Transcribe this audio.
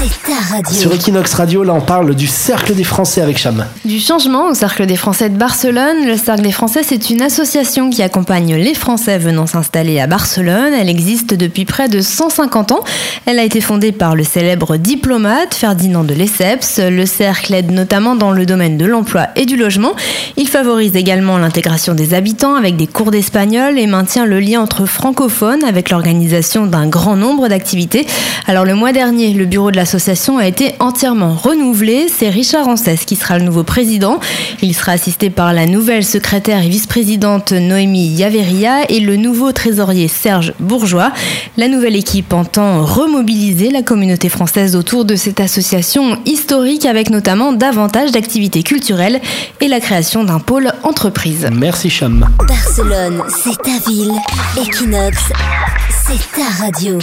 c'est ta radio. Sur Equinox Radio, là, on parle du Cercle des Français avec Cham. Du changement au Cercle des Français de Barcelone. Le Cercle des Français, c'est une association qui accompagne les Français venant s'installer à Barcelone. Elle existe depuis près de 150 ans. Elle a été fondée par le célèbre diplomate Ferdinand de Lesseps. Le cercle aide notamment dans le domaine de l'emploi et du logement. Il favorise également l'intégration des habitants avec des cours d'espagnol et maintient le lien entre francophones avec l'organisation d'un grand nombre d'activités. Alors le mois dernier, le bureau de l'association a été entièrement renouvelé. C'est Richard Ancès qui sera le nouveau président. Il sera assisté par la nouvelle secrétaire et vice-présidente Noémie Yaveria et le nouveau trésorier Serge Bourgeois. La nouvelle équipe entend remobiliser la communauté française autour de cette association historique avec notamment davantage d'activités culturelles et la création d'un pôle entreprise. Merci Cham. Barcelone, c'est ta ville. Equinox, c'est ta radio.